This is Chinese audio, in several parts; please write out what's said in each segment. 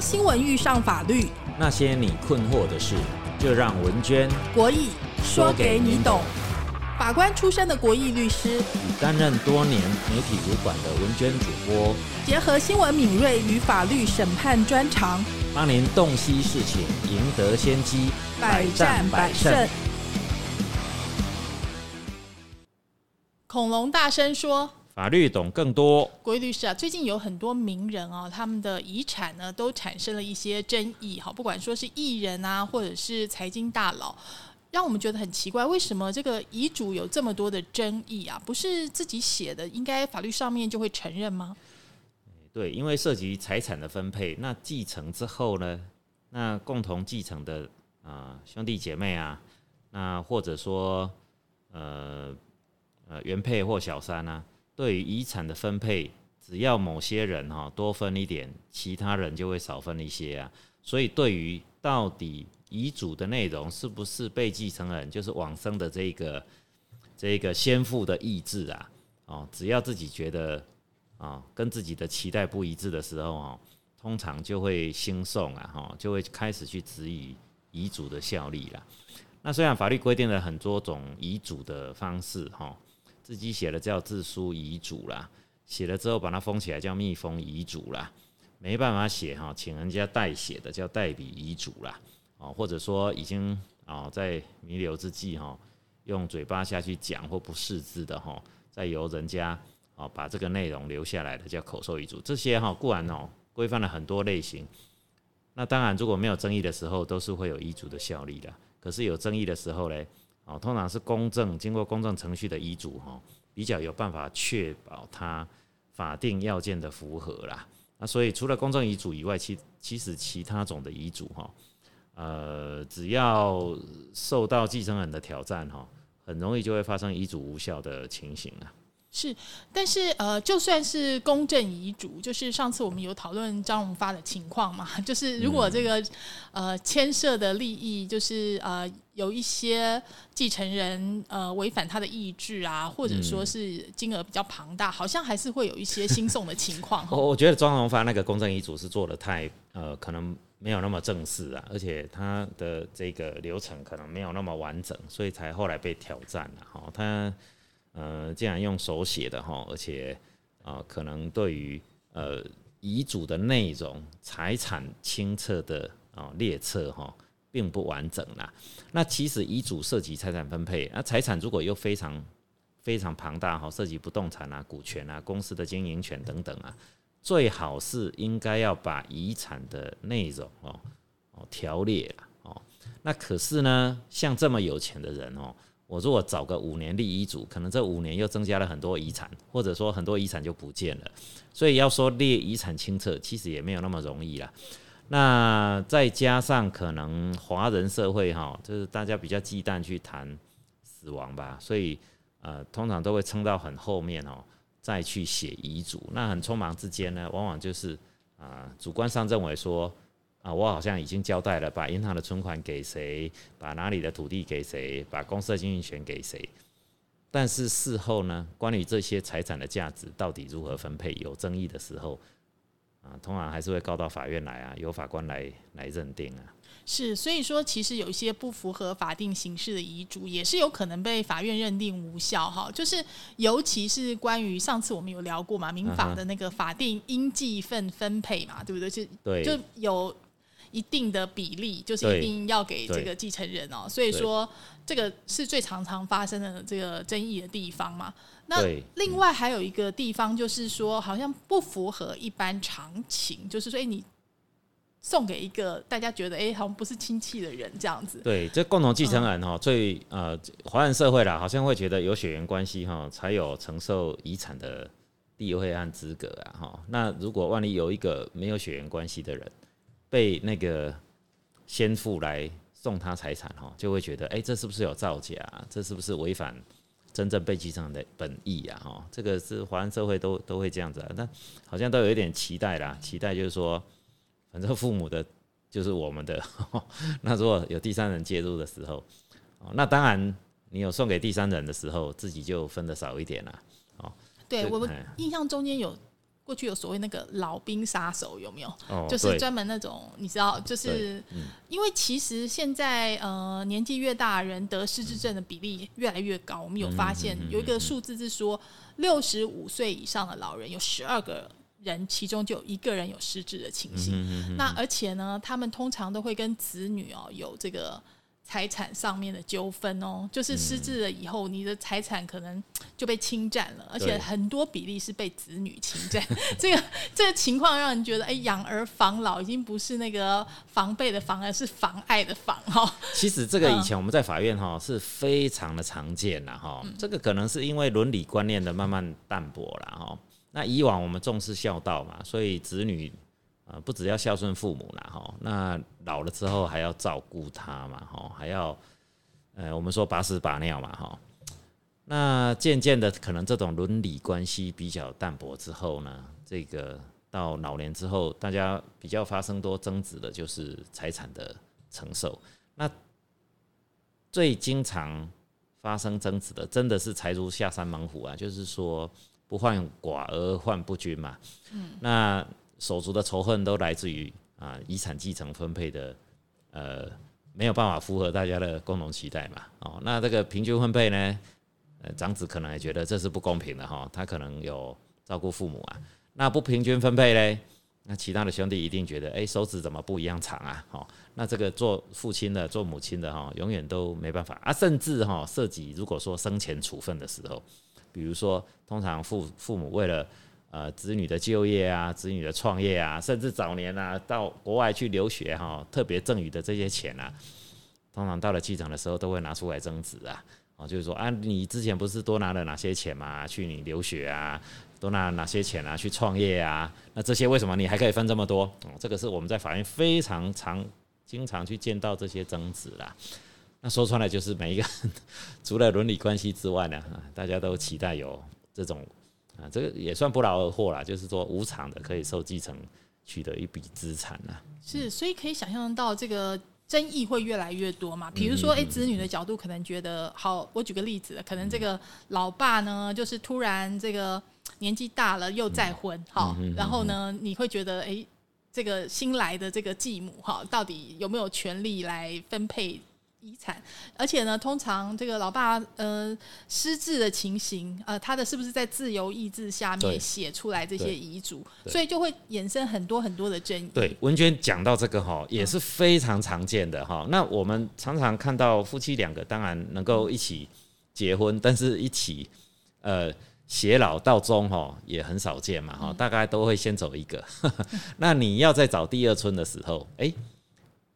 当新闻遇上法律，那些你困惑的事，就让文娟国义说给你懂。法官出身的国义律师，与担任多年媒体主管的文娟主播，结合新闻敏锐与法律审判专长，帮您洞悉事情，赢得先机，百战百胜。恐龙大声说。法律懂更多，国义律师啊，最近有很多名人啊，他们的遗产呢都产生了一些争议，哈，不管说是艺人啊，或者是财经大佬，让我们觉得很奇怪，为什么这个遗嘱有这么多的争议啊？不是自己写的，应该法律上面就会承认吗？对，因为涉及财产的分配，那继承之后呢，那共同继承的啊兄弟姐妹啊，那或者说呃呃原配或小三啊。对于遗产的分配，只要某些人哈多分一点，其他人就会少分一些啊。所以对于到底遗嘱的内容是不是被继承人就是往生的这个这个先父的意志啊，哦，只要自己觉得啊跟自己的期待不一致的时候哦，通常就会兴讼啊，哈，就会开始去质疑遗嘱的效力了。那虽然法律规定了很多种遗嘱的方式哈。自己写的叫自书遗嘱啦，写了之后把它封起来叫密封遗嘱啦，没办法写哈，请人家代写的叫代笔遗嘱啦，哦，或者说已经哦在弥留之际哈，用嘴巴下去讲或不识字的哈，再由人家哦把这个内容留下来的叫口授遗嘱，这些哈固然哦规范了很多类型，那当然如果没有争议的时候都是会有遗嘱的效力的，可是有争议的时候嘞。哦，通常是公证、经过公证程序的遗嘱，哈，比较有办法确保它法定要件的符合啦。那所以除了公证遗嘱以外，其其实其他种的遗嘱，哈，呃，只要受到继承人的挑战，哈，很容易就会发生遗嘱无效的情形啊。是，但是呃，就算是公证遗嘱，就是上次我们有讨论张荣发的情况嘛，就是如果这个呃牵涉的利益，就是呃有一些继承人呃违反他的意志啊，或者说是金额比较庞大，好像还是会有一些新送的情况。我我觉得张荣发那个公证遗嘱是做的太呃，可能没有那么正式啊，而且他的这个流程可能没有那么完整，所以才后来被挑战了。哈，他。呃，既然用手写的哈，而且啊，可能对于呃遗嘱的内容、财产清册的啊列册哈，并不完整啦。那其实遗嘱涉及财产分配，那财产如果又非常非常庞大哈，涉及不动产啊、股权啊、公司的经营权等等啊，最好是应该要把遗产的内容哦哦条列了哦。那可是呢，像这么有钱的人哦。我如果找个五年立遗嘱，可能这五年又增加了很多遗产，或者说很多遗产就不见了，所以要说列遗产清册，其实也没有那么容易啦。那再加上可能华人社会哈，就是大家比较忌惮去谈死亡吧，所以呃，通常都会撑到很后面哦，再去写遗嘱。那很匆忙之间呢，往往就是啊，主观上认为说。啊，我好像已经交代了，把银行的存款给谁，把哪里的土地给谁，把公司的经营权给谁。但是事后呢，关于这些财产的价值到底如何分配，有争议的时候，啊，通常还是会告到法院来啊，由法官来来认定啊。是，所以说其实有一些不符合法定形式的遗嘱，也是有可能被法院认定无效哈。就是尤其是关于上次我们有聊过嘛，民法的那个法定应继份分配嘛，对不对？就对，就有。一定的比例就是一定要给这个继承人哦，所以说这个是最常常发生的这个争议的地方嘛。那另外还有一个地方就是说，好像不符合一般常情，就是说，哎，你送给一个大家觉得哎，好像不是亲戚的人这样子。对，这共同继承人哈，最呃，华人社会啦，好像会觉得有血缘关系哈，才有承受遗产的地位和资格啊哈。那如果万一有一个没有血缘关系的人，被那个先父来送他财产哈，就会觉得哎，这是不是有造假？这是不是违反真正被继承人的本意啊？哈，这个是华人社会都都会这样子啊，但好像都有一点期待啦，期待就是说，反正父母的就是我们的。那如果有第三人介入的时候，哦，那当然你有送给第三人的时候，自己就分的少一点啦。哦，对我们印象中间有。过去有所谓那个老兵杀手有没有？哦，就是专门那种你知道，就是因为其实现在呃年纪越大人得失智症的比例越来越高，我们有发现有一个数字是说，六十五岁以上的老人有十二个人，其中就有一个人有失智的情形。那而且呢，他们通常都会跟子女哦有这个。财产上面的纠纷哦，就是失智了以后，你的财产可能就被侵占了，而且很多比例是被子女侵占。这个这个情况让人觉得，哎，养儿防老已经不是那个防备的防，而是妨碍的妨哈。其实这个以前我们在法院哈是非常的常见了哈，这个可能是因为伦理观念的慢慢淡薄了哈。那以往我们重视孝道嘛，所以子女。啊，不只要孝顺父母啦，哈，那老了之后还要照顾他嘛，哈，还要，呃，我们说把屎把尿嘛，哈，那渐渐的，可能这种伦理关系比较淡薄之后呢，这个到老年之后，大家比较发生多争执的就是财产的承受。那最经常发生争执的，真的是财如下山猛虎啊，就是说不患寡而患不均嘛，嗯，那。手足的仇恨都来自于啊遗产继承分配的呃没有办法符合大家的共同期待嘛。哦那这个平均分配呢呃长子可能也觉得这是不公平的哈他可能有照顾父母啊。那不平均分配嘞那其他的兄弟一定觉得哎手指怎么不一样长啊？好那这个做父亲的做母亲的哈永远都没办法。啊甚至哈涉及如果说生前处分的时候比如说通常父父母为了呃，子女的就业啊，子女的创业啊，甚至早年啊，到国外去留学哈，特别赠予的这些钱啊，通常到了机场的时候都会拿出来增值啊，哦，就是说啊，你之前不是多拿了哪些钱嘛，去你留学啊，多拿哪些钱啊，去创业啊，那这些为什么你还可以分这么多？哦，这个是我们在法院非常常、经常去见到这些增值啦。那说穿了就是每一个 除了伦理关系之外呢，大家都期待有这种。啊，这个也算不劳而获啦，就是说无偿的可以受继承，取得一笔资产啦。是，所以可以想象到这个争议会越来越多嘛。比如说，哎，子女的角度可能觉得，好，我举个例子，可能这个老爸呢，就是突然这个年纪大了又再婚，好，然后呢，你会觉得，哎，这个新来的这个继母，哈，到底有没有权利来分配？遗产，而且呢，通常这个老爸呃失智的情形，呃，他的是不是在自由意志下面写出来这些遗嘱，所以就会衍生很多很多的争议。对，文娟讲到这个哈，也是非常常见的哈。那我们常常看到夫妻两个当然能够一起结婚，但是一起呃偕老到终哈，也很少见嘛哈，大概都会先走一个。那你要再找第二春的时候，哎。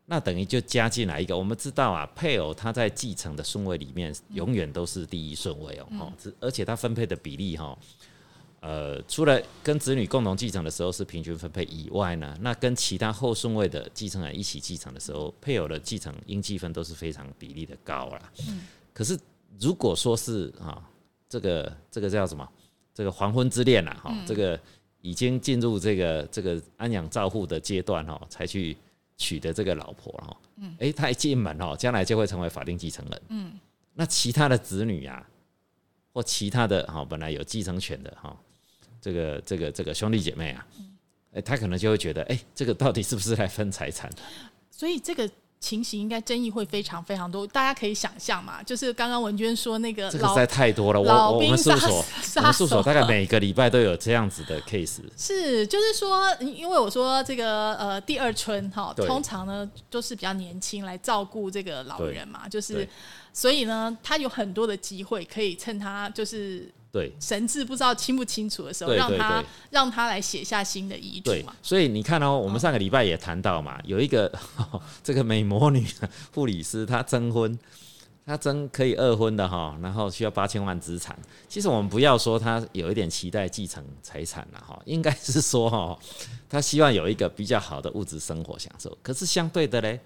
那等于就加进来一个，我们知道啊，配偶他在继承的顺位里面永远都是第一顺位哦，哈，而且他分配的比例哈，呃，除了跟子女共同继承的时候是平均分配以外呢，那跟其他后顺位的继承人一起继承的时候，配偶的继承应继分都是非常比例的高了。嗯。可是如果说是啊，这个这个叫什么？这个黄昏之恋啊，哈，这个已经进入这个这个安养照护的阶段哈，才去。娶的这个老婆哈，嗯，哎，他一进门哈，将来就会成为法定继承人，嗯，那其他的子女呀，或其他的哈，本来有继承权的哈，这个这个这个兄弟姐妹啊，哎，他可能就会觉得，哎，这个到底是不是来分财产的？所以这个。情形应该争议会非常非常多，大家可以想象嘛，就是刚刚文娟说那个，这个实在太多了。我我们事务所，我们事务所大概每个礼拜都有这样子的 case。是，就是说，因为我说这个呃第二春哈，通常呢都是比较年轻来照顾这个老人嘛，就是所以呢，他有很多的机会可以趁他就是。对神志不知道清不清楚的时候，让他让他来写下新的遗嘱嘛。所以你看哦，我们上个礼拜也谈到嘛，有一个 这个美魔女护理师，她征婚，她征可以二婚的哈，然后需要八千万资产。其实我们不要说她有一点期待继承财产了哈，应该是说哈，她希望有一个比较好的物质生活享受。可是相对的嘞，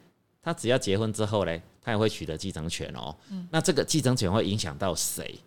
她只要结婚之后嘞，她也会取得继承权哦。嗯，那这个继承权会影响到谁？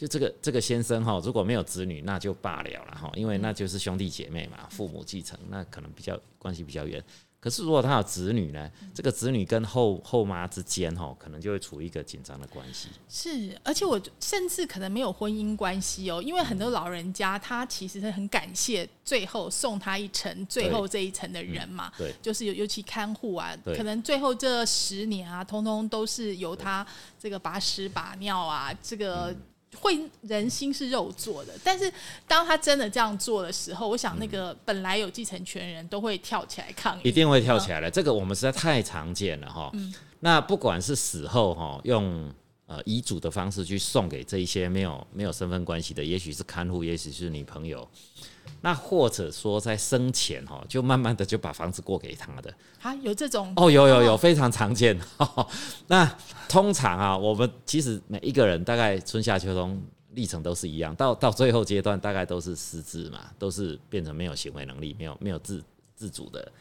就这个这个先生哈，如果没有子女，那就罢了了哈，因为那就是兄弟姐妹嘛，父母继承，那可能比较关系比较远。可是如果他有子女呢，这个子女跟后后妈之间哈，可能就会处于一个紧张的关系。是，而且我甚至可能没有婚姻关系哦，因为很多老人家他其实是很感谢最后送他一程最后这一层的人嘛，对，就是尤尤其看护啊，可能最后这十年啊，通通都是由他这个把屎把尿啊，这个。会人心是肉做的，但是当他真的这样做的时候，我想那个本来有继承权人都会跳起来抗议，一定会跳起来的。这个我们实在太常见了哈。那不管是死后哈，用呃遗嘱的方式去送给这一些没有没有身份关系的，也许是看护，也许是女朋友。那或者说在生前哈，就慢慢的就把房子过给他的啊，有这种哦，有有有，非常常见。那通常啊，我们其实每一个人大概春夏秋冬历程都是一样，到到最后阶段大概都是失智嘛，都是变成没有行为能力，没有没有自自主的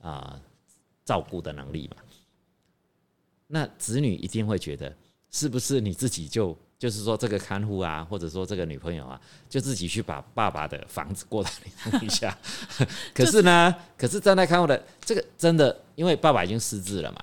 啊照顾的能力嘛。那子女一定会觉得，是不是你自己就？就是说，这个看护啊，或者说这个女朋友啊，就自己去把爸爸的房子过来一下。可是呢，可是站在看护的这个真的，因为爸爸已经失智了嘛。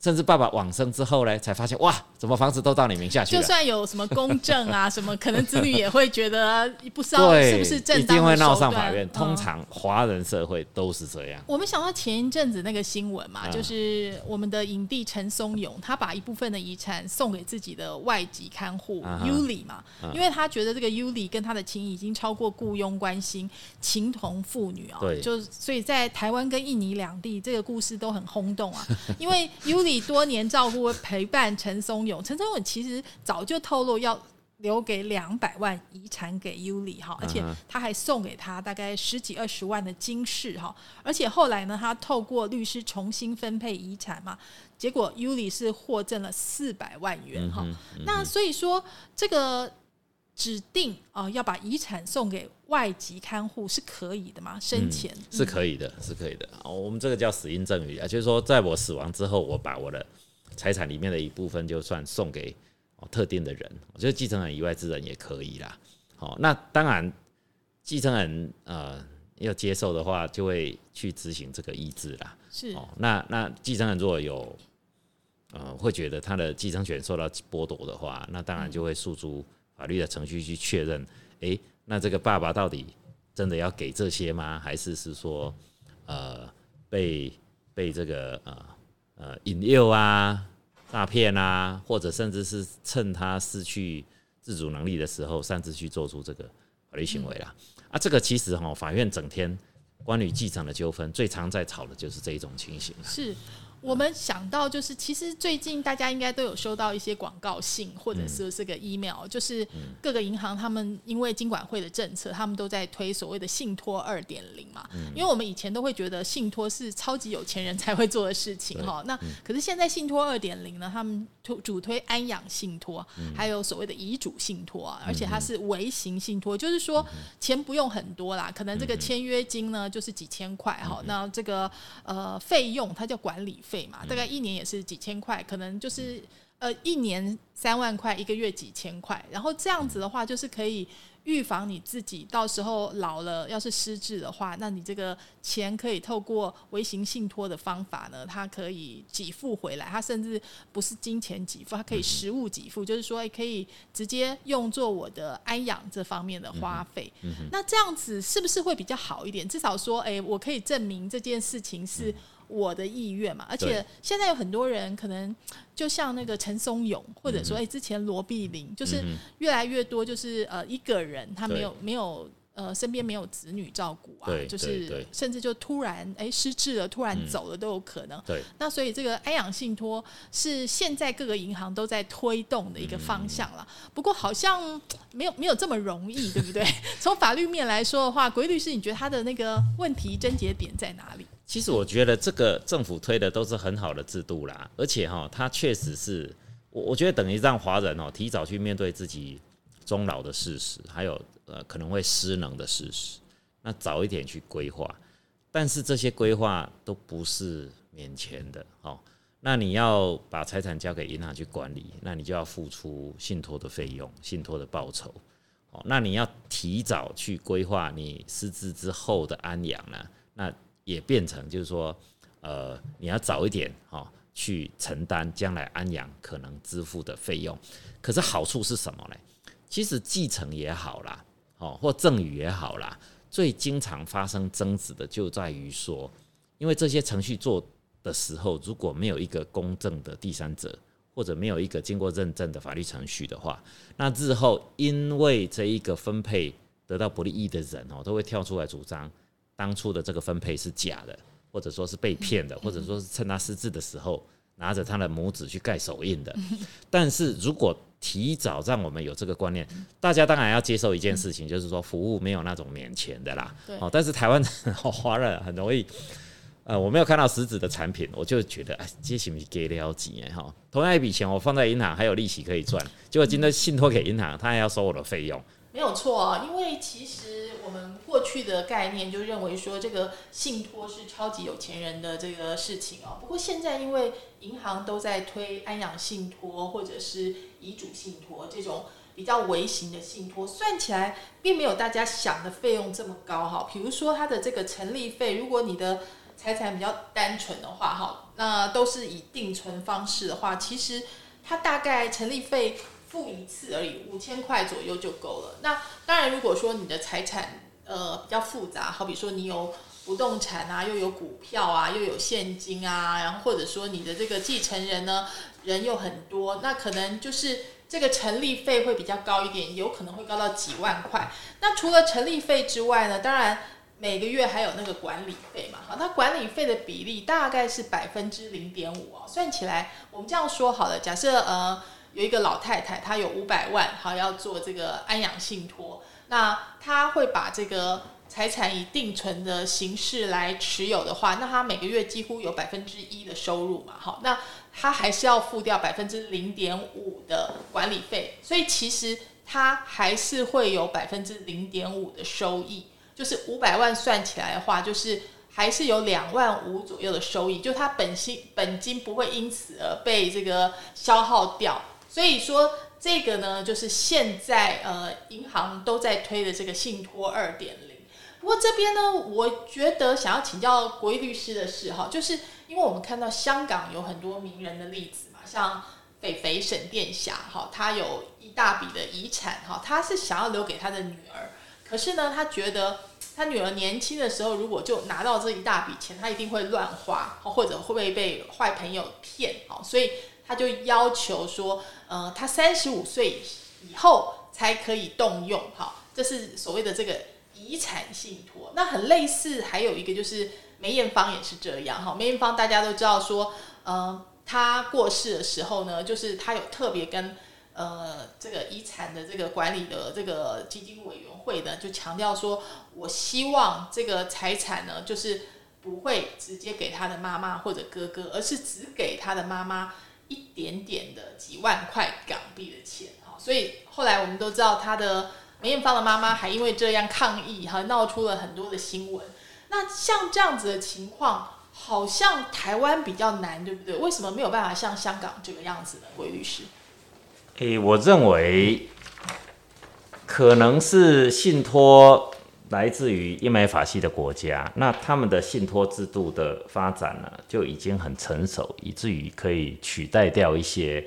甚至爸爸往生之后呢，才发现哇，怎么房子都到你名下去了？就算有什么公证啊，什么可能子女也会觉得不知道是不是正当一定会闹上法院。通常华人社会都是这样。我们想到前一阵子那个新闻嘛，就是我们的影帝陈松勇，他把一部分的遗产送给自己的外籍看护，Yuli 嘛，因为他觉得这个 Yuli 跟他的情谊已经超过雇佣关系，情同父女啊。对，就所以在台湾跟印尼两地，这个故事都很轰动啊，因为 Uli。多年照顾陪伴陈松勇，陈松勇其实早就透露要留给两百万遗产给尤里哈，而且他还送给他大概十几二十万的金饰哈，而且后来呢，他透过律师重新分配遗产嘛，结果尤里是获赠了四百万元哈，那所以说这个。指定啊，要把遗产送给外籍看护是可以的吗？生前是可以的，是可以的。哦，我们这个叫死因赠与啊，就是说，在我死亡之后，我把我的财产里面的一部分就算送给哦特定的人，我觉得继承人以外之人也可以啦。好，那当然，继承人呃要接受的话，就会去执行这个意志啦。是哦，那那继承人如果有呃会觉得他的继承权受到剥夺的话，那当然就会诉诸。法律的程序去确认，哎，那这个爸爸到底真的要给这些吗？还是是说，呃，被被这个呃呃引诱啊、诈骗啊，或者甚至是趁他失去自主能力的时候，擅自去做出这个法律行为啦？啊，这个其实哈，法院整天关于继承的纠纷，最常在吵的就是这一种情形。是。我们想到就是，其实最近大家应该都有收到一些广告信，或者是这个 email，就是各个银行他们因为金管会的政策，他们都在推所谓的信托二点零嘛。因为我们以前都会觉得信托是超级有钱人才会做的事情哈。那可是现在信托二点零呢，他们推主推安养信托，还有所谓的遗嘱信托啊，而且它是微型信托，就是说钱不用很多啦，可能这个签约金呢就是几千块哈。那这个呃费用它叫管理。费嘛，大概一年也是几千块，可能就是呃一年三万块，一个月几千块，然后这样子的话，就是可以预防你自己到时候老了要是失智的话，那你这个钱可以透过微型信托的方法呢，它可以给付回来，它甚至不是金钱给付，它可以实物给付，就是说可以直接用作我的安养这方面的花费。那这样子是不是会比较好一点？至少说，哎，我可以证明这件事情是。我的意愿嘛，而且现在有很多人可能就像那个陈松勇，或者说哎之前罗碧玲，就是越来越多，就是呃一个人他没有没有呃身边没有子女照顾啊，就是甚至就突然哎失智了，突然走了都有可能。对，那所以这个安养信托是现在各个银行都在推动的一个方向了。不过好像没有没有这么容易，对不对？从法律面来说的话，鬼律师，你觉得他的那个问题症结点在哪里？其实我觉得这个政府推的都是很好的制度啦，而且哈，它确实是我我觉得等于让华人哦提早去面对自己终老的事实，还有呃可能会失能的事实，那早一点去规划。但是这些规划都不是免钱的哦。那你要把财产交给银行去管理，那你就要付出信托的费用、信托的报酬哦。那你要提早去规划你失智之后的安养呢？那也变成就是说，呃，你要早一点哈去承担将来安养可能支付的费用。可是好处是什么呢？其实继承也好啦，哦，或赠与也好啦，最经常发生争执的就在于说，因为这些程序做的时候，如果没有一个公正的第三者，或者没有一个经过认证的法律程序的话，那日后因为这一个分配得到不利益的人哦，都会跳出来主张当初的这个分配是假的，或者说是被骗的，或者说是趁他失智的时候拿着他的拇指去盖手印的。但是如果提早让我们有这个观念，大家当然要接受一件事情，就是说服务没有那种免钱的啦。哦，但是台湾人华人很容易，呃，我没有看到实质的产品，我就觉得哎，这是不是给了钱哈？同样一笔钱，我放在银行还有利息可以赚，结果今天信托给银行，他还要收我的费用。没有错啊，因为其实我们过去的概念就认为说这个信托是超级有钱人的这个事情哦。不过现在因为银行都在推安养信托或者是遗嘱信托这种比较微型的信托，算起来并没有大家想的费用这么高哈。比如说它的这个成立费，如果你的财产比较单纯的话哈，那都是以定存方式的话，其实它大概成立费。付一次而已，五千块左右就够了。那当然，如果说你的财产呃比较复杂，好比说你有不动产啊，又有股票啊，又有现金啊，然后或者说你的这个继承人呢人又很多，那可能就是这个成立费会比较高一点，有可能会高到几万块。那除了成立费之外呢，当然每个月还有那个管理费嘛。好，那管理费的比例大概是百分之零点五啊。算起来，我们这样说好了，假设呃。有一个老太太，她有五百万，好要做这个安养信托，那她会把这个财产以定存的形式来持有的话，那她每个月几乎有百分之一的收入嘛，好，那她还是要付掉百分之零点五的管理费，所以其实她还是会有百分之零点五的收益，就是五百万算起来的话，就是还是有两万五左右的收益，就她本金本金不会因此而被这个消耗掉。所以说这个呢，就是现在呃银行都在推的这个信托二点零。不过这边呢，我觉得想要请教国义律师的是哈，就是因为我们看到香港有很多名人的例子嘛，像肥肥沈殿霞哈，他有一大笔的遗产哈，他是想要留给他的女儿，可是呢，他觉得他女儿年轻的时候如果就拿到这一大笔钱，他一定会乱花，或者会不会被坏朋友骗哦，所以。他就要求说，呃，他三十五岁以后才可以动用，哈，这是所谓的这个遗产信托。那很类似，还有一个就是梅艳芳也是这样，哈，梅艳芳大家都知道说，呃，她过世的时候呢，就是她有特别跟呃这个遗产的这个管理的这个基金委员会呢，就强调说，我希望这个财产呢，就是不会直接给他的妈妈或者哥哥，而是只给他的妈妈。一点点的几万块港币的钱，哈，所以后来我们都知道，他的梅艳芳的妈妈还因为这样抗议，哈，闹出了很多的新闻。那像这样子的情况，好像台湾比较难，对不对？为什么没有办法像香港这个样子呢？魏律师，诶，我认为可能是信托。来自于英美法系的国家，那他们的信托制度的发展呢，就已经很成熟，以至于可以取代掉一些，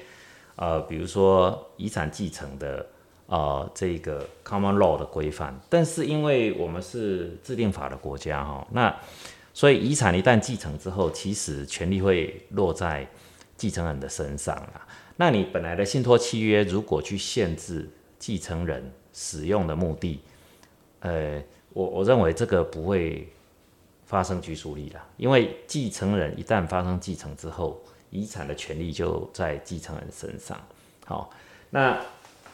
呃，比如说遗产继承的，呃，这个 common law 的规范。但是因为我们是制定法的国家哈，那所以遗产一旦继承之后，其实权利会落在继承人的身上啦。那你本来的信托契约如果去限制继承人使用的目的，呃，我我认为这个不会发生拘束力了，因为继承人一旦发生继承之后，遗产的权利就在继承人身上。好，那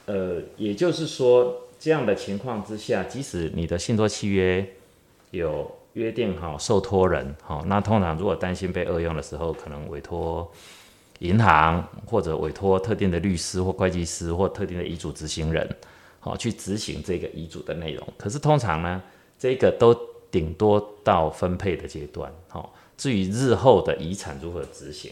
呃，也就是说，这样的情况之下，即使你的信托契约有约定好受托人，好，那通常如果担心被恶用的时候，可能委托银行或者委托特定的律师或会计师或特定的遗嘱执行人。哦，去执行这个遗嘱的内容，可是通常呢，这个都顶多到分配的阶段。哦，至于日后的遗产如何执行，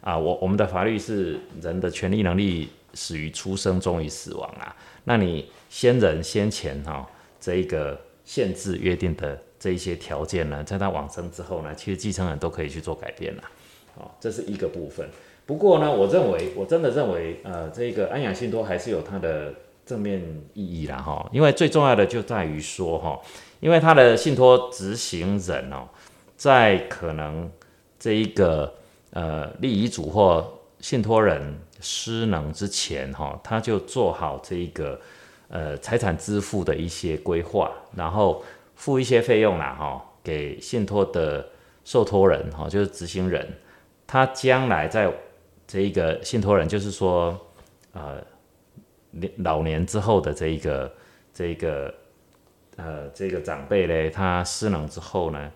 啊，我我们的法律是人的权利能力始于出生，终于死亡啊。那你先人先前哈，这一个限制约定的这一些条件呢，在他往生之后呢，其实继承人都可以去做改变了。哦，这是一个部分。不过呢，我认为我真的认为，呃，这个安养信托还是有它的正面意义啦，哈。因为最重要的就在于说，哈，因为他的信托执行人哦，在可能这一个呃立遗嘱或信托人失能之前，哈，他就做好这一个呃财产支付的一些规划，然后。付一些费用啦，哈，给信托的受托人，哈，就是执行人，他将来在这一个信托人，就是说，呃，老年之后的这一个这一个呃这个长辈嘞，他失能之后呢，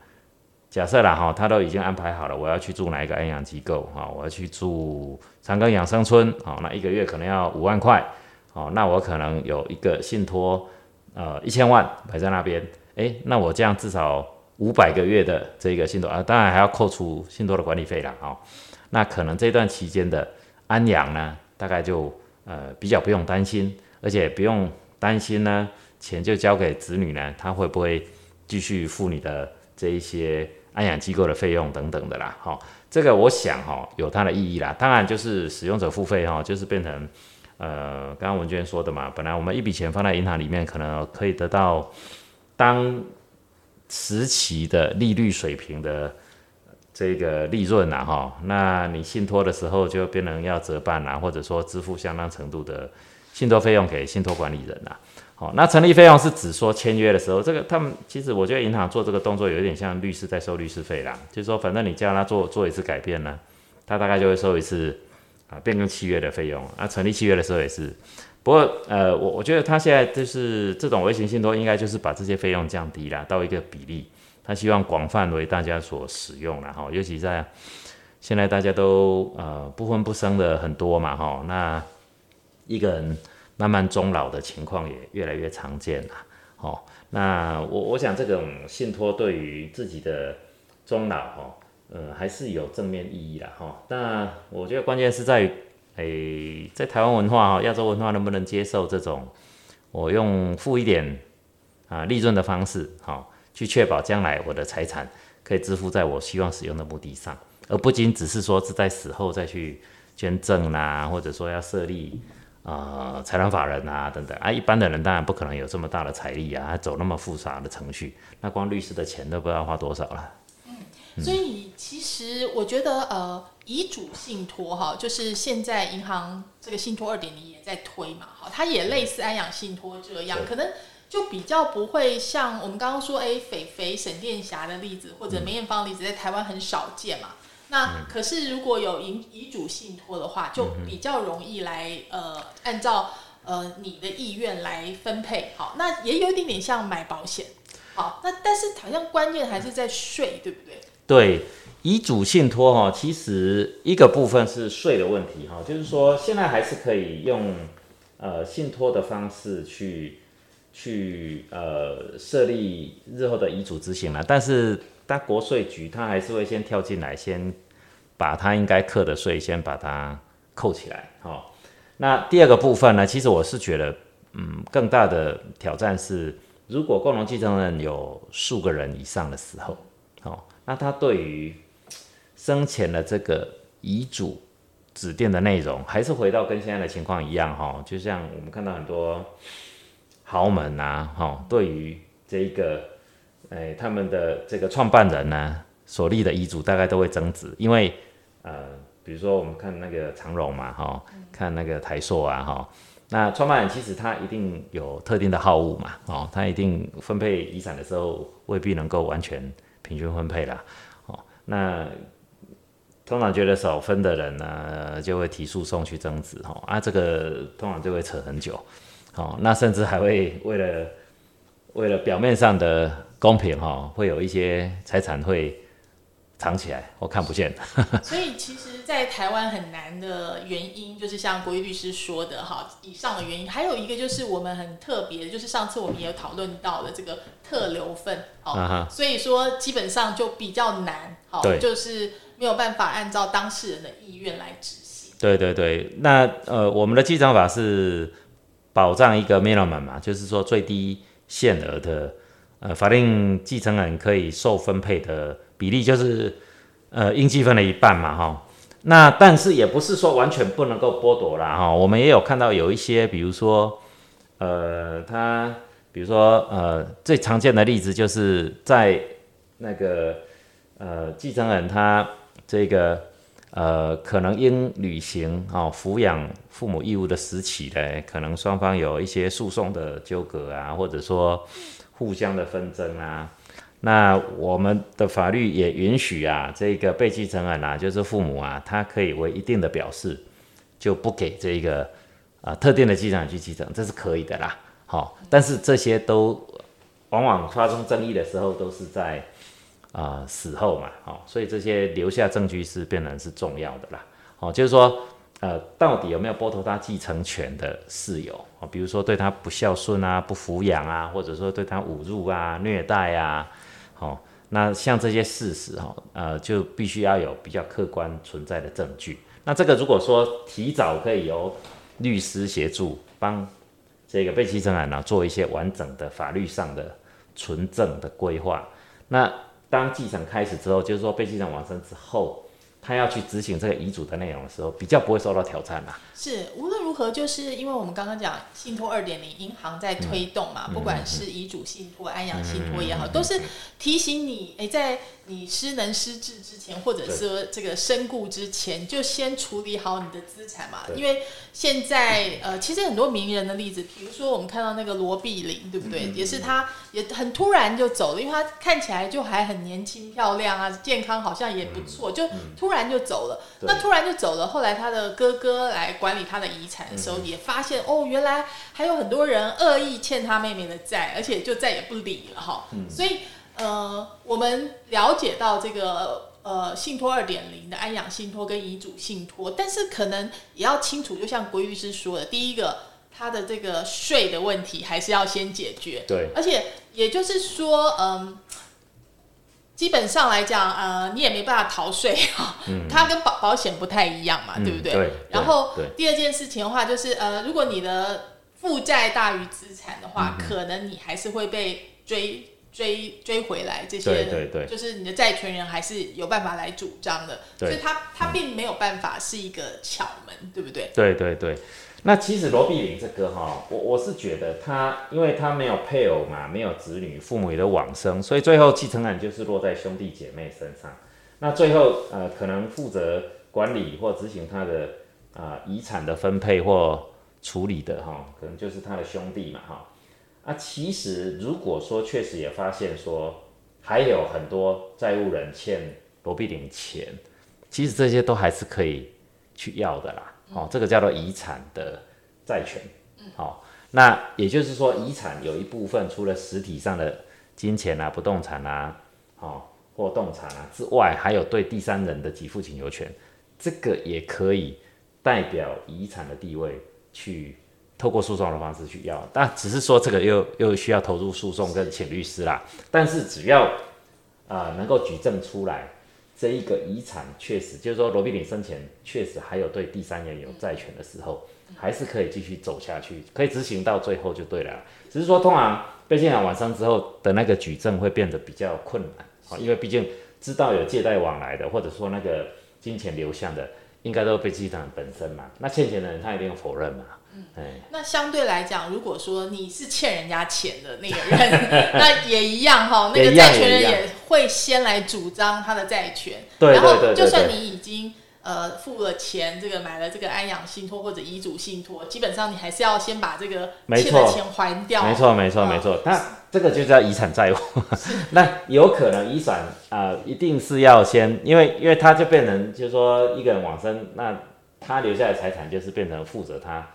假设啦，哈，他都已经安排好了，我要去住哪一个安养机构，哈，我要去住长庚养生村，好，那一个月可能要五万块，哦，那我可能有一个信托，呃，一千万摆在那边。哎，那我这样至少五百个月的这个信托啊，当然还要扣除信托的管理费了哦。那可能这段期间的安养呢，大概就呃比较不用担心，而且不用担心呢，钱就交给子女呢，他会不会继续付你的这一些安养机构的费用等等的啦？哈，这个我想哈有它的意义啦。当然就是使用者付费哈，就是变成呃刚刚文娟说的嘛，本来我们一笔钱放在银行里面，可能可以得到。当时期的利率水平的这个利润呐，哈，那你信托的时候就变成要折半啦，或者说支付相当程度的信托费用给信托管理人呐，好，那成立费用是指说签约的时候，这个他们其实我觉得银行做这个动作有点像律师在收律师费啦，就是说反正你叫他做做一次改变呢，他大概就会收一次啊变更契约的费用，那成立契约的时候也是。不过，呃，我我觉得他现在就是这种微型信托，应该就是把这些费用降低了到一个比例，他希望广泛为大家所使用了哈，尤其在现在大家都呃不婚不生的很多嘛哈，那一个人慢慢终老的情况也越来越常见了，哦，那我我想这种信托对于自己的终老哈，呃，还是有正面意义的哈，那我觉得关键是在于。诶，在台湾文化哈，亚洲文化能不能接受这种我用付一点啊利润的方式，哈，去确保将来我的财产可以支付在我希望使用的目的上，而不仅只是说是在死后再去捐赠啦，或者说要设立呃财产法人啊等等啊，一般的人当然不可能有这么大的财力啊，还走那么复杂的程序，那光律师的钱都不知道花多少了。嗯，所以其实我觉得呃。遗嘱信托哈，就是现在银行这个信托二点零也在推嘛，哈，它也类似安养信托这样，可能就比较不会像我们刚刚说，哎，肥肥沈殿霞的例子或者梅艳芳的例子，在台湾很少见嘛。那可是如果有遗遗嘱信托的话，就比较容易来呃，按照呃你的意愿来分配，好，那也有一点点像买保险，好，那但是好像关键还是在税，对不对？对。遗嘱信托哈，其实一个部分是税的问题哈，就是说现在还是可以用呃信托的方式去去呃设立日后的遗嘱执行了，但是但国税局他还是会先跳进来，先把他应该课的税先把它扣起来哈。那第二个部分呢，其实我是觉得嗯更大的挑战是，如果共同继承人有数个人以上的时候，哦，那他对于生前的这个遗嘱指定的内容，还是回到跟现在的情况一样哈，就像我们看到很多豪门呐，哈，对于这一个，哎，他们的这个创办人呢所立的遗嘱，大概都会增值，因为呃，比如说我们看那个长荣嘛，哈，看那个台硕啊，哈，那创办人其实他一定有特定的好恶嘛，哦，他一定分配遗产的时候未必能够完全平均分配啦，哦，那。通常觉得少分的人呢，就会提诉讼去争执，哈啊，这个通常就会扯很久，好，那甚至还会为了为了表面上的公平，哈，会有一些财产会藏起来，我看不见。所以其实，在台湾很难的原因，就是像国义律师说的，哈，以上的原因，还有一个就是我们很特别，就是上次我们也有讨论到的这个特留份，好，所以说基本上就比较难，好，就是。没有办法按照当事人的意愿来执行。对对对，那呃，我们的记账法是保障一个 minimum 嘛，就是说最低限额的呃法定继承人可以受分配的比例就是呃应继分的一半嘛哈。那但是也不是说完全不能够剥夺啦哈。我们也有看到有一些，比如说呃他比如说呃最常见的例子就是在那个呃继承人他这个。呃，可能因履行哦抚养父母义务的时期呢，可能双方有一些诉讼的纠葛啊，或者说互相的纷争啊，那我们的法律也允许啊，这个被继承人啊，就是父母啊，他可以为一定的表示，就不给这个啊特定的继承人去继承，这是可以的啦。好，但是这些都往往发生争议的时候，都是在。啊，死后嘛，哦，所以这些留下证据是变成是重要的啦，哦，就是说，呃，到底有没有剥夺他继承权的事由哦，比如说对他不孝顺啊、不抚养啊，或者说对他侮辱啊、虐待啊，哦，那像这些事实哈，呃，就必须要有比较客观存在的证据。那这个如果说提早可以由律师协助帮这个被继承人呢做一些完整的法律上的纯正的规划，那。当继承开始之后，就是说被继承完成之后，他要去执行这个遗嘱的内容的时候，比较不会受到挑战啦。是无论如何，就是因为我们刚刚讲信托二点零，银行在推动嘛，不管是遗嘱信托、安阳信托也好，都是提醒你，哎，在。你失能失智之前，或者说这个身故之前，就先处理好你的资产嘛。因为现在呃，其实很多名人的例子，比如说我们看到那个罗碧玲，对不对？也是他也很突然就走了，因为他看起来就还很年轻漂亮啊，健康好像也不错，就突然就走了。那突然就走了，后来他的哥哥来管理他的遗产的时候，也发现哦，原来还有很多人恶意欠他妹妹的债，而且就再也不理了哈。所以。呃，我们了解到这个呃信托二点零的安养信托跟遗嘱信托，但是可能也要清楚，就像郭律师说的，第一个他的这个税的问题还是要先解决。对，而且也就是说，嗯，基本上来讲，呃，你也没办法逃税哈。嗯。它跟保保险不太一样嘛，对不对？对。然后第二件事情的话，就是呃，如果你的负债大于资产的话，可能你还是会被追。追追回来这些，对对，就是你的债权人还是有办法来主张的，所以他他并没有办法是一个巧门，对不对？对对对。那其实罗碧玲这个哈，我我是觉得他，因为他没有配偶嘛，没有子女，父母也都往生，所以最后继承人就是落在兄弟姐妹身上。那最后呃，可能负责管理或执行他的啊遗产的分配或处理的哈，可能就是他的兄弟嘛哈。啊，其实如果说确实也发现说还有很多债务人欠罗碧玲钱，其实这些都还是可以去要的啦。哦，这个叫做遗产的债权。好，那也就是说，遗产有一部分除了实体上的金钱啊、不动产啊、哦或动产啊之外，还有对第三人的给付请求权，这个也可以代表遗产的地位去。透过诉讼的方式去要，但只是说这个又又需要投入诉讼跟请律师啦。但是只要啊能够举证出来，这一个遗产确实就是说罗碧玲生前确实还有对第三人有债权的时候，还是可以继续走下去，可以执行到最后就对了。只是说通常被现场完生之后的那个举证会变得比较困难啊，因为毕竟知道有借贷往来的，或者说那个金钱流向的，应该都被继承人本身嘛，那欠钱的人他一定否认嘛。嗯，那相对来讲，如果说你是欠人家钱的那个人，那也一样哈，那个债权人也会先来主张他的债权。对然后就算你已经呃付了钱，这个买了这个安养信托或者遗嘱信托，基本上你还是要先把这个欠的钱还掉。没错，没错，没错。那这个就叫遗产债务。那有可能遗产啊，一定是要先，因为因为他就变成就是说一个人往生，那他留下的财产就是变成负责他。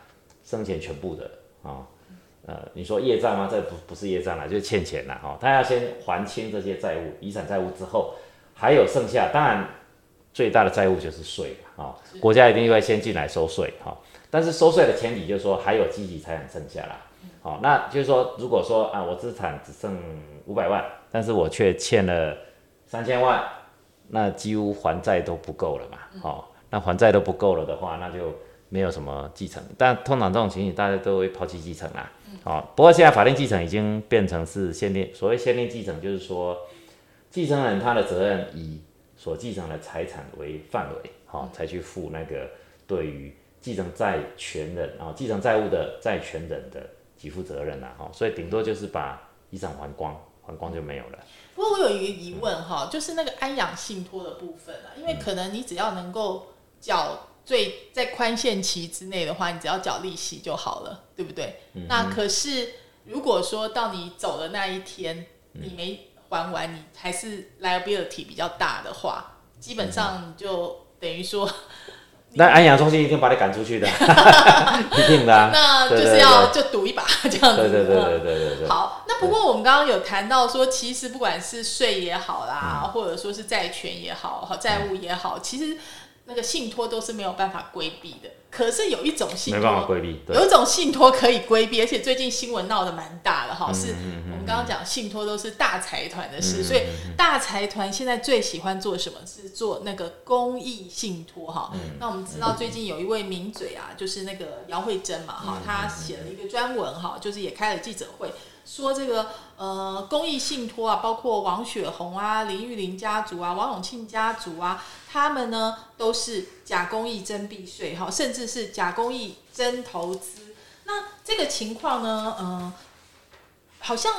生前全部的啊，呃，你说业债吗？这不不是业债啦，就是欠钱啦哈。他要先还清这些债务，遗产债务之后，还有剩下，当然最大的债务就是税啊，国家一定会先进来收税哈。但是收税的前提就是说还有积极财产剩下啦，好，那就是说如果说啊我资产只剩五百万，但是我却欠了三千万，那几乎还债都不够了嘛，好，那还债都不够了的话，那就。没有什么继承。但通常这种情形，大家都会抛弃继承啦。好，不过现在法定继承已经变成是限定，所谓限定继承，就是说继承人他的责任以所继承的财产为范围，好，才去负那个对于继承债权人啊，继承债务的债权人的给付责任啦。哈，所以顶多就是把遗产还光，还光就没有了。不过我有一个疑问哈，就是那个安养信托的部分啊，因为可能你只要能够缴最在宽限期之内的话，你只要缴利息就好了，对不对？那可是如果说到你走的那一天，你没还完，你还是 liability 比较大的话，基本上就等于说。那安阳中心一定把你赶出去的，一定的。那就是要就赌一把这样子。对对对对对对对。好，那不过我们刚刚有谈到说，其实不管是税也好啦，或者说是债权也好，好债务也好，其实。那个信托都是没有办法规避的，可是有一种信托没办法规避，有一种信托可以规避，而且最近新闻闹得蛮大的哈，是我们刚刚讲信托都是大财团的事，所以大财团现在最喜欢做什么？是做那个公益信托哈。那我们知道最近有一位名嘴啊，就是那个姚慧珍嘛哈，她写了一个专文哈，就是也开了记者会。说这个呃公益信托啊，包括王雪红啊、林玉玲家族啊、王永庆家族啊，他们呢都是假公益真避税哈，甚至是假公益真投资。那这个情况呢，呃，好像。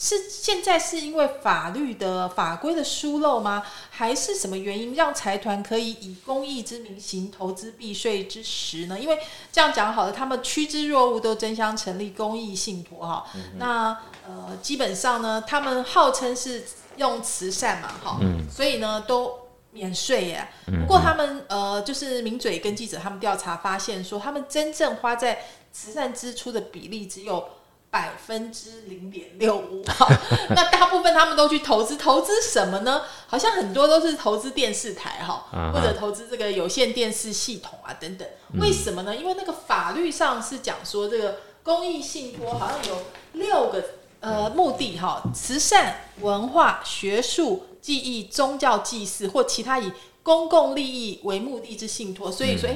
是现在是因为法律的法规的疏漏吗？还是什么原因让财团可以以公益之名行投资避税之实呢？因为这样讲好了，他们趋之若鹜，都争相成立公益信托哈。那呃，基本上呢，他们号称是用慈善嘛哈，所以呢都免税耶。不过他们呃，就是名嘴跟记者他们调查发现说，他们真正花在慈善支出的比例只有。百分之零点六五，那大部分他们都去投资，投资什么呢？好像很多都是投资电视台哈，或者投资这个有线电视系统啊等等。为什么呢？因为那个法律上是讲说，这个公益信托好像有六个呃目的哈：慈善、文化、学术、记忆、宗教、祭祀或其他以公共利益为目的之信托。所以说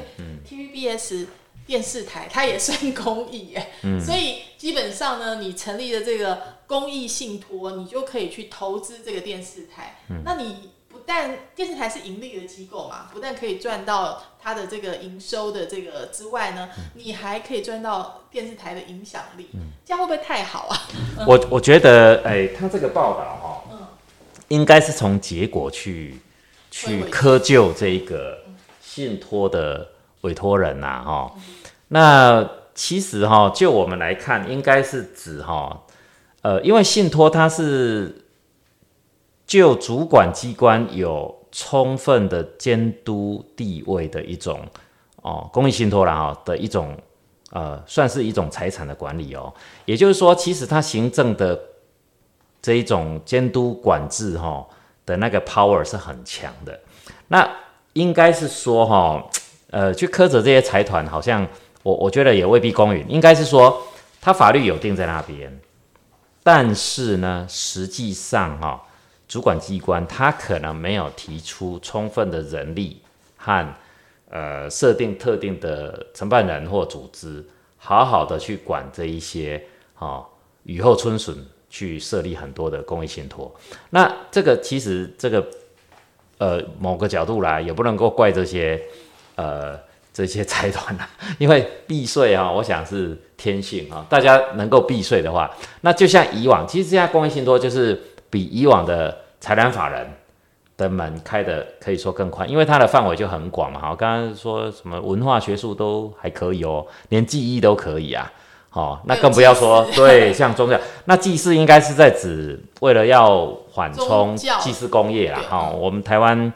，TVBS。电视台它也算公益耶，所以基本上呢，你成立了这个公益信托，你就可以去投资这个电视台。那你不但电视台是盈利的机构嘛，不但可以赚到它的这个营收的这个之外呢，你还可以赚到电视台的影响力。这样会不会太好啊？我我觉得，哎，他这个报道哈，应该是从结果去去苛究这一个信托的。委托人呐，哈，那其实哈，就我们来看，应该是指哈，呃，因为信托它是就主管机关有充分的监督地位的一种哦，公益信托啦哈的一种呃，算是一种财产的管理哦。也就是说，其实它行政的这一种监督管制哈的那个 power 是很强的。那应该是说哈。呃，去苛责这些财团，好像我我觉得也未必公允。应该是说，他法律有定在那边，但是呢，实际上哈，主管机关他可能没有提出充分的人力和呃设定特定的承办人或组织，好好的去管这一些哈雨后春笋，去设立很多的公益信托。那这个其实这个呃某个角度来，也不能够怪这些。呃，这些财团啊，因为避税啊，我想是天性啊。大家能够避税的话，那就像以往，其实这家公益信托就是比以往的财团法人的门开的可以说更宽，因为它的范围就很广嘛。好，刚刚说什么文化学术都还可以哦，连记忆都可以啊。好，那更不要说对像宗教，那祭祀应该是在指为了要缓冲祭祀工业啦。哈，我们台湾。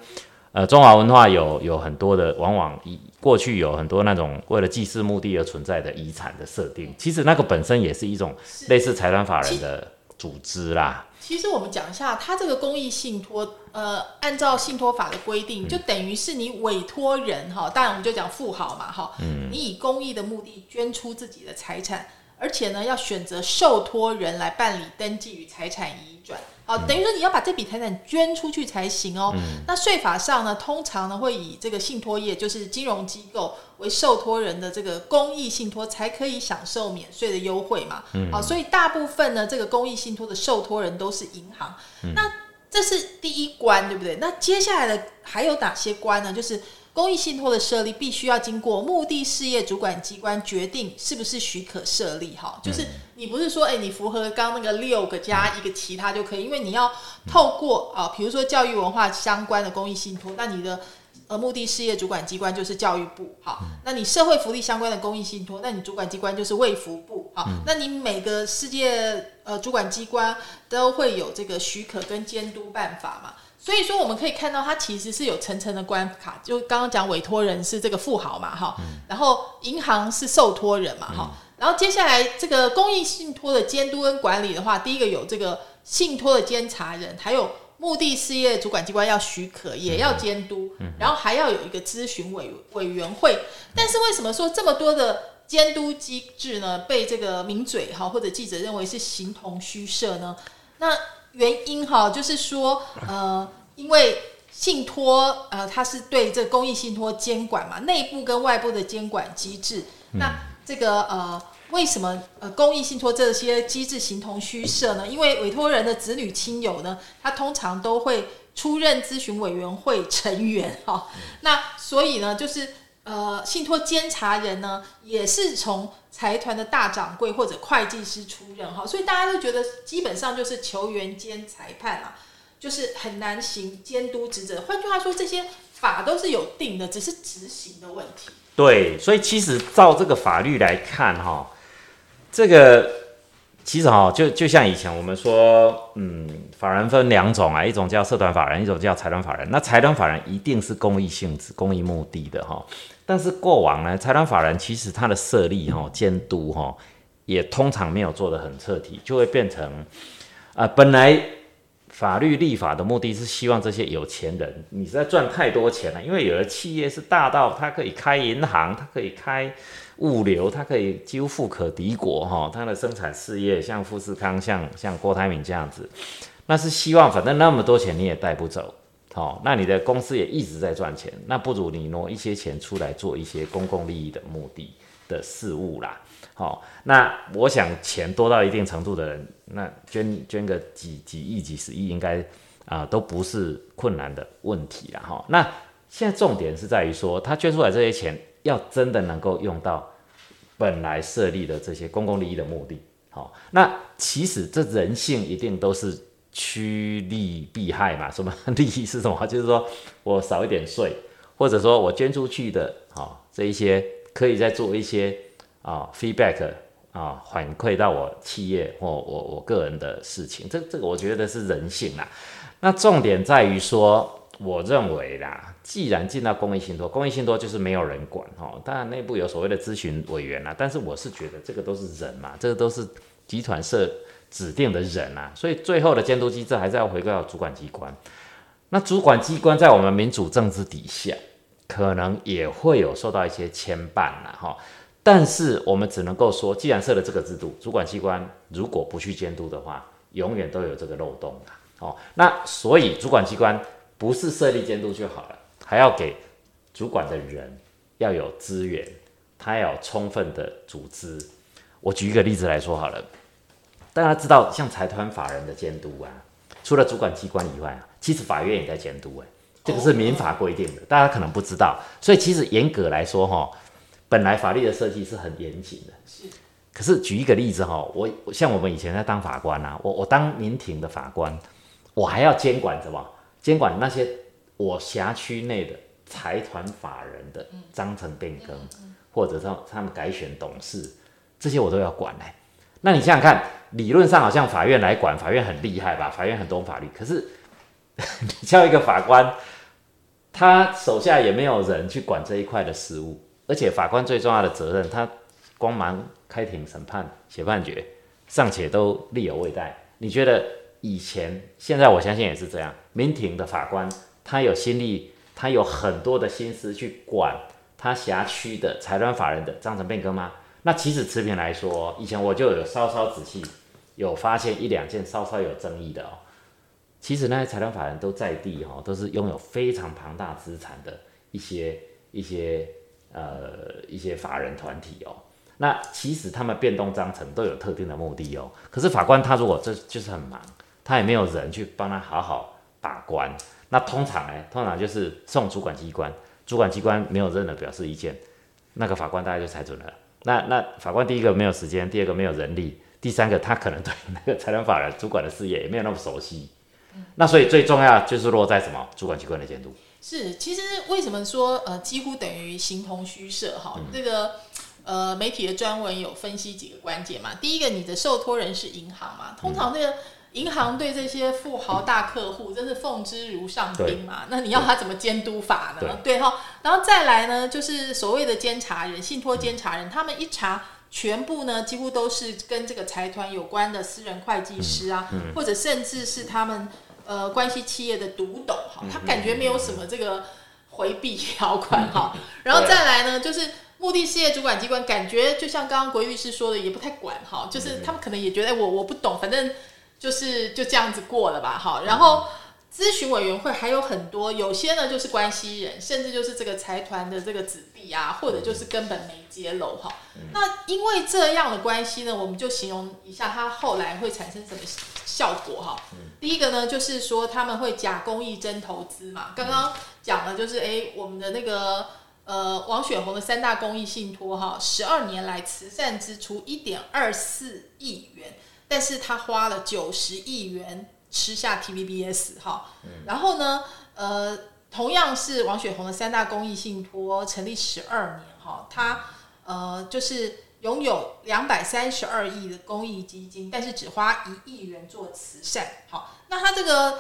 呃，中华文化有有很多的，往往以过去有很多那种为了祭祀目的而存在的遗产的设定，其实那个本身也是一种类似财团法人的组织啦。其实我们讲一下，它这个公益信托，呃，按照信托法的规定，就等于是你委托人哈，当然我们就讲富豪嘛哈，你以公益的目的捐出自己的财产。而且呢，要选择受托人来办理登记与财产移转。好，等于说你要把这笔财产捐出去才行哦。那税法上呢，通常呢会以这个信托业，就是金融机构为受托人的这个公益信托，才可以享受免税的优惠嘛。好，所以大部分呢，这个公益信托的受托人都是银行。那这是第一关，对不对？那接下来的还有哪些关呢？就是公益信托的设立，必须要经过目的事业主管机关决定是不是许可设立。哈，就是你不是说，哎，你符合刚那个六个加一个其他就可以，因为你要透过啊，比如说教育文化相关的公益信托，那你的。呃，目的事业主管机关就是教育部，好，那你社会福利相关的公益信托，那你主管机关就是卫福部，好，那你每个世界呃主管机关都会有这个许可跟监督办法嘛，所以说我们可以看到它其实是有层层的关卡，就刚刚讲委托人是这个富豪嘛，哈，然后银行是受托人嘛，哈，然后接下来这个公益信托的监督跟管理的话，第一个有这个信托的监察人，还有。目的事业主管机关要许可，也要监督，然后还要有一个咨询委委员会。但是为什么说这么多的监督机制呢？被这个名嘴哈或者记者认为是形同虚设呢？那原因哈就是说，呃，因为信托呃它是对这公益信托监管嘛，内部跟外部的监管机制，那这个呃。为什么呃公益信托这些机制形同虚设呢？因为委托人的子女亲友呢，他通常都会出任咨询委员会成员哈。那所以呢，就是呃信托监察人呢，也是从财团的大掌柜或者会计师出任哈。所以大家都觉得基本上就是球员兼裁判啊，就是很难行监督职责。换句话说，这些法都是有定的，只是执行的问题。对，所以其实照这个法律来看哈。这个其实哈，就就像以前我们说，嗯，法人分两种啊，一种叫社团法人，一种叫财团法人。那财团法人一定是公益性质、公益目的的哈。但是过往呢，财团法人其实它的设立哈、监督哈，也通常没有做得很彻底，就会变成啊，本来法律立法的目的是希望这些有钱人，你实在赚太多钱了，因为有的企业是大到它可以开银行，它可以开。物流它可以几乎富可敌国哈，它的生产事业像富士康、像像郭台铭这样子，那是希望反正那么多钱你也带不走，好，那你的公司也一直在赚钱，那不如你挪一些钱出来做一些公共利益的目的的事物啦，好，那我想钱多到一定程度的人，那捐捐个几几亿、几十亿应该啊都不是困难的问题啦，哈，那现在重点是在于说他捐出来这些钱。要真的能够用到本来设立的这些公共利益的目的，好，那其实这人性一定都是趋利避害嘛。什么 利益是什么？就是说我少一点税，或者说我捐出去的，好这一些可以再做一些啊 feedback 啊反馈到我企业或我我个人的事情。这这个我觉得是人性啦。那重点在于说。我认为啦，既然进到公益信托，公益信托就是没有人管哈，当然内部有所谓的咨询委员啦，但是我是觉得这个都是人嘛，这个都是集团社指定的人啊，所以最后的监督机制还是要回归到主管机关。那主管机关在我们民主政治底下，可能也会有受到一些牵绊啦哈，但是我们只能够说，既然设了这个制度，主管机关如果不去监督的话，永远都有这个漏洞的哦。那所以主管机关。不是设立监督就好了，还要给主管的人要有资源，他要有充分的组织。我举一个例子来说好了，大家知道像财团法人的监督啊，除了主管机关以外啊，其实法院也在监督哎，这个是民法规定的，大家可能不知道。所以其实严格来说哈，本来法律的设计是很严谨的。可是举一个例子哈，我像我们以前在当法官啊，我我当民庭的法官，我还要监管什么？监管那些我辖区内的财团法人的章程变更，或者说他们改选董事，这些我都要管嘞。那你想想看，理论上好像法院来管，法院很厉害吧？法院很懂法律，可是你叫一个法官，他手下也没有人去管这一块的事务，而且法官最重要的责任，他光忙开庭审判、写判决，尚且都力有未逮。你觉得？以前、现在，我相信也是这样。民庭的法官，他有心力，他有很多的心思去管他辖区的财团法人的章程变更吗？那其实持平来说，以前我就有稍稍仔细有发现一两件稍稍有争议的哦。其实那些财团法人都在地哈，都是拥有非常庞大资产的一些一些呃一些法人团体哦。那其实他们变动章程都有特定的目的哦。可是法官他如果这就是很忙，他也没有人去帮他好好把关。那通常呢，通常就是送主管机关，主管机关没有任何表示意见，那个法官大概就裁准了。那那法官第一个没有时间，第二个没有人力，第三个他可能对那个财产法人主管的事业也没有那么熟悉。那所以最重要就是落在什么？主管机关的监督。是，其实为什么说呃几乎等于形同虚设？哈，这个。呃，媒体的专文有分析几个关键嘛？第一个，你的受托人是银行嘛？通常这个银行对这些富豪大客户真是奉之如上宾嘛？那你要他怎么监督法呢？对哈，然后再来呢，就是所谓的监察人、信托监察人，他们一查，全部呢几乎都是跟这个财团有关的私人会计师啊，或者甚至是他们呃关系企业的独董哈，他感觉没有什么这个回避条款哈，然后再来呢，就是。目的事业主管机关感觉就像刚刚国律师说的，也不太管哈，就是他们可能也觉得我我不懂，反正就是就这样子过了吧哈。然后咨询委员会还有很多，有些呢就是关系人，甚至就是这个财团的这个子弟啊，或者就是根本没揭露哈。那因为这样的关系呢，我们就形容一下它后来会产生什么效果哈。第一个呢，就是说他们会假公益真投资嘛。刚刚讲了就是哎，我们的那个。呃，王雪红的三大公益信托哈，十二年来慈善支出一点二四亿元，但是他花了九十亿元吃下 TVBS 哈，然后呢，呃，同样是王雪红的三大公益信托成立十二年哈，他呃就是拥有两百三十二亿的公益基金，但是只花一亿元做慈善，好，那他这个。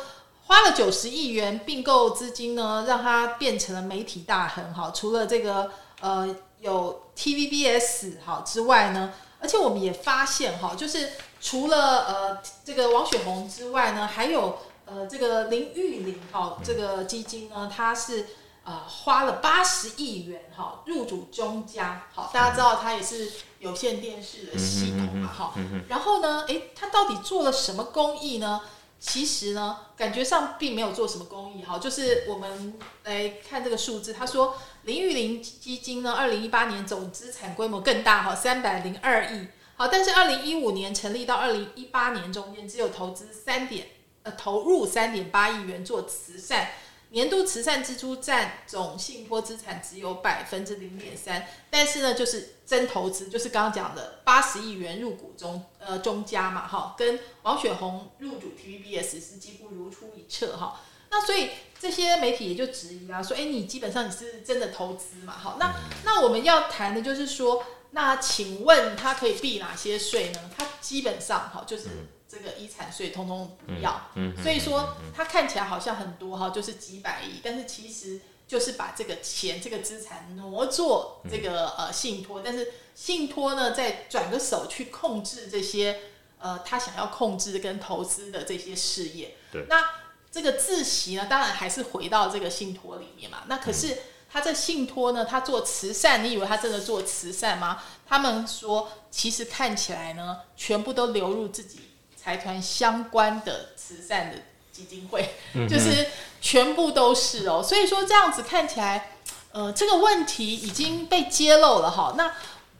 花了九十亿元并购资金呢，让它变成了媒体大亨哈。除了这个呃有 TVBS 哈之外呢，而且我们也发现哈，就是除了呃这个王雪红之外呢，还有呃这个林玉玲哈这个基金呢，它是呃花了八十亿元哈入主中家。好，大家知道它也是有线电视的系统嘛哈。然后呢，诶，它到底做了什么公益呢？其实呢，感觉上并没有做什么公益哈，就是我们来看这个数字，他说林玉玲基金呢，二零一八年总资产规模更大哈，三百零二亿，好，但是二零一五年成立到二零一八年中间，只有投资三点呃投入三点八亿元做慈善。年度慈善支出占总信托资产只有百分之零点三，但是呢，就是真投资，就是刚刚讲的八十亿元入股中呃中加嘛哈，跟王雪红入主 TVBS 是几乎如出一辙哈。那所以这些媒体也就质疑啊，说哎，你基本上你是真的投资嘛？好，那那我们要谈的就是说，那请问他可以避哪些税呢？他基本上哈就是。这个遗产税通通不要，所以说他看起来好像很多哈，就是几百亿，但是其实就是把这个钱、这个资产挪作这个呃信托，但是信托呢再转个手去控制这些呃他想要控制跟投资的这些事业。对，那这个自习呢，当然还是回到这个信托里面嘛。那可是他这信托呢，他做慈善，你以为他真的做慈善吗？他们说，其实看起来呢，全部都流入自己。财团相关的慈善的基金会，就是全部都是哦，所以说这样子看起来，呃，这个问题已经被揭露了哈。那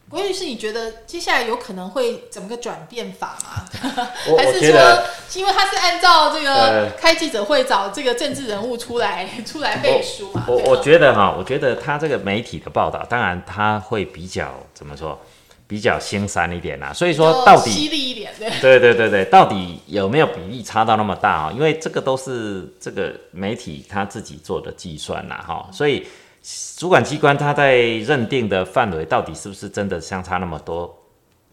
国律师，你觉得接下来有可能会怎么个转变法吗？还是说，因为他是按照这个开记者会找这个政治人物出来 出来背书嘛？我我觉得哈，我觉得他这个媒体的报道，当然他会比较怎么说？比较心酸一点啦，所以说到底犀利一点，对对对对，到底有没有比例差到那么大啊？因为这个都是这个媒体他自己做的计算啦，哈，所以主管机关他在认定的范围到底是不是真的相差那么多，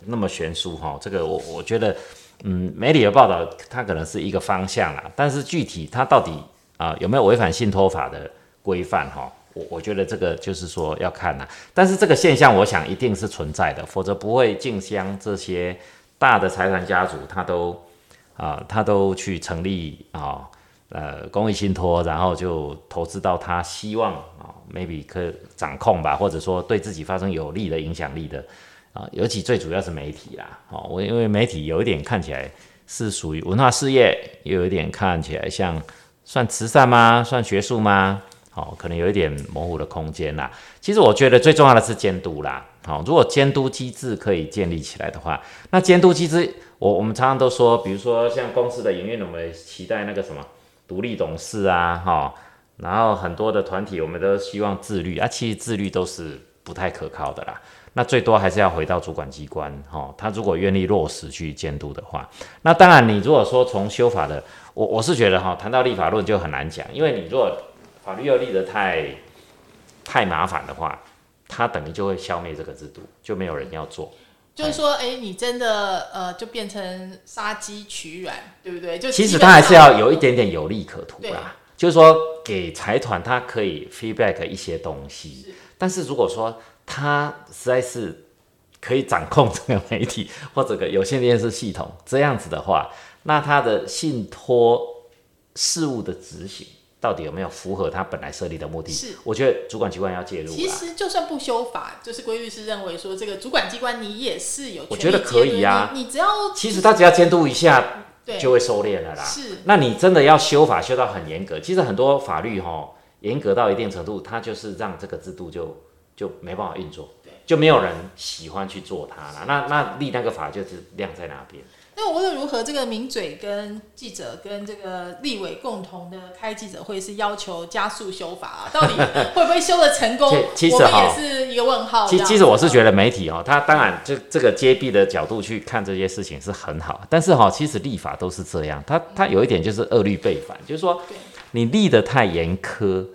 那么悬殊哈？这个我我觉得，嗯，媒体的报道它可能是一个方向啦，但是具体它到底啊有没有违反信托法的规范哈？我我觉得这个就是说要看呐，但是这个现象我想一定是存在的，否则不会竞相这些大的财团家族他都啊他都去成立啊呃公益信托，然后就投资到他希望 maybe 可掌控吧，或者说对自己发生有利的影响力的啊，尤其最主要是媒体啦，哦，我因为媒体有一点看起来是属于文化事业，又有一点看起来像算慈善吗？算学术吗？好，可能有一点模糊的空间啦。其实我觉得最重要的是监督啦。好，如果监督机制可以建立起来的话，那监督机制，我我们常常都说，比如说像公司的营运，我们期待那个什么独立董事啊，哈，然后很多的团体，我们都希望自律啊，其实自律都是不太可靠的啦。那最多还是要回到主管机关，哈，他如果愿意落实去监督的话，那当然你如果说从修法的，我我是觉得哈，谈到立法论就很难讲，因为你如果法律要立得太太麻烦的话，它等于就会消灭这个制度，就没有人要做。就是说，哎，你真的呃，就变成杀鸡取卵，对不对？就其实他还是要有一点点有利可图啦。就是说，给财团他可以 feedback 一些东西，但是如果说他实在是可以掌控这个媒体 或者个有线电视系统这样子的话，那他的信托事务的执行到底有没有符合他本来设立的目的？是，我觉得主管机关要介入。其实就算不修法，就是规律是认为说这个主管机关你也是有，我觉得可以啊。你只要其实他只要监督一下，就会收敛了啦。是，那你真的要修法修到很严格，其实很多法律哈严格到一定程度，它就是让这个制度就。就没办法运作，就没有人喜欢去做它了。那那立那个法就是晾在哪边。那无论如何，这个名嘴跟记者跟这个立委共同的开记者会，是要求加速修法啊，到底会不会修的成功？其实也是一个问号。其其实我是觉得媒体哦，他当然就这个揭弊的角度去看这些事情是很好，但是哈，其实立法都是这样，他他有一点就是恶律背反，就是说你立的太严苛，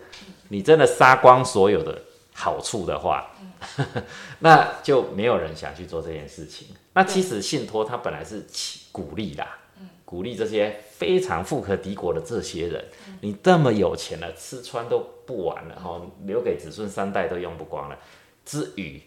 你真的杀光所有的。好处的话，那就没有人想去做这件事情。那其实信托它本来是鼓励啦，鼓励这些非常富可敌国的这些人，你这么有钱了，吃穿都不完了哈，留给子孙三代都用不光了。之余，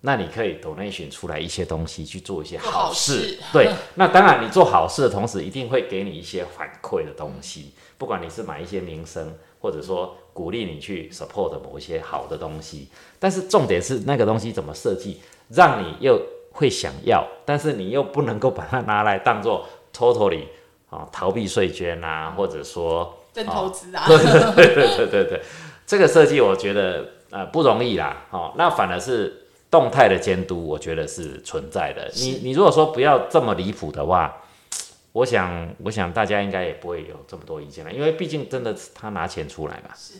那你可以 donation 出来一些东西去做一些好事。对，那当然你做好事的同时，一定会给你一些反馈的东西，不管你是买一些名声。或者说鼓励你去 support 某一些好的东西，但是重点是那个东西怎么设计，让你又会想要，但是你又不能够把它拿来当做 totally 啊逃避税捐啊，或者说真投资啊，对对对对对对，这个设计我觉得呃不容易啦，哦，那反而是动态的监督，我觉得是存在的。你你如果说不要这么离谱的话。我想，我想大家应该也不会有这么多意见了，因为毕竟真的他拿钱出来嘛。是，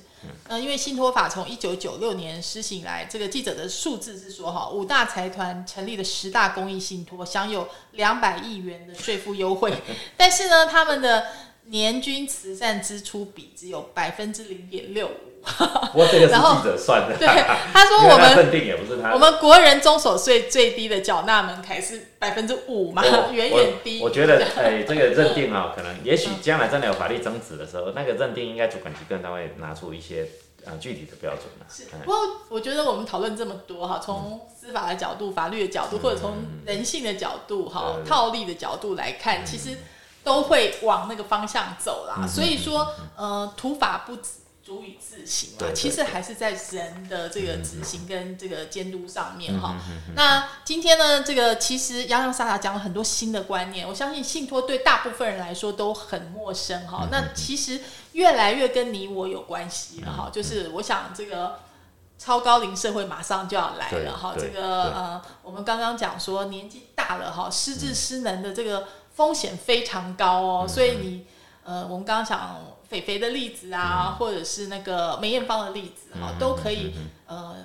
嗯，因为信托法从一九九六年施行来，这个记者的数字是说，哈，五大财团成立的十大公益信托享有两百亿元的税负优惠，但是呢，他们的年均慈善支出比只有百分之零点六五。我这个是记者算的。对，他说我们认定也不是他。我们国人中所税最低的缴纳门槛是百分之五嘛，远远低。我觉得，哎，这个认定啊，可能也许将来真的有法律争执的时候，那个认定应该主管机关他会拿出一些呃具体的标准了。是。不过我觉得我们讨论这么多哈，从司法的角度、法律的角度，或者从人性的角度哈、套利的角度来看，其实都会往那个方向走啦。所以说，呃，土法不。足以自行啊？其实还是在人的这个执行跟这个监督上面哈。那今天呢，这个其实洋洋洒洒讲了很多新的观念，我相信信托对大部分人来说都很陌生哈。那其实越来越跟你我有关系了哈。就是我想这个超高龄社会马上就要来了哈。这个呃，我们刚刚讲说年纪大了哈，失智失能的这个风险非常高哦。所以你呃，我们刚刚讲。肥肥的例子啊，或者是那个梅艳芳的例子啊，都可以呃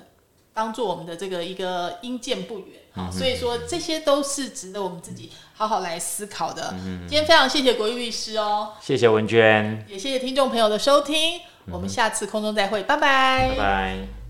当做我们的这个一个因见不远啊，所以说这些都是值得我们自己好好来思考的。今天非常谢谢国玉律师哦，谢谢文娟，也谢谢听众朋友的收听，我们下次空中再会，拜拜，拜拜。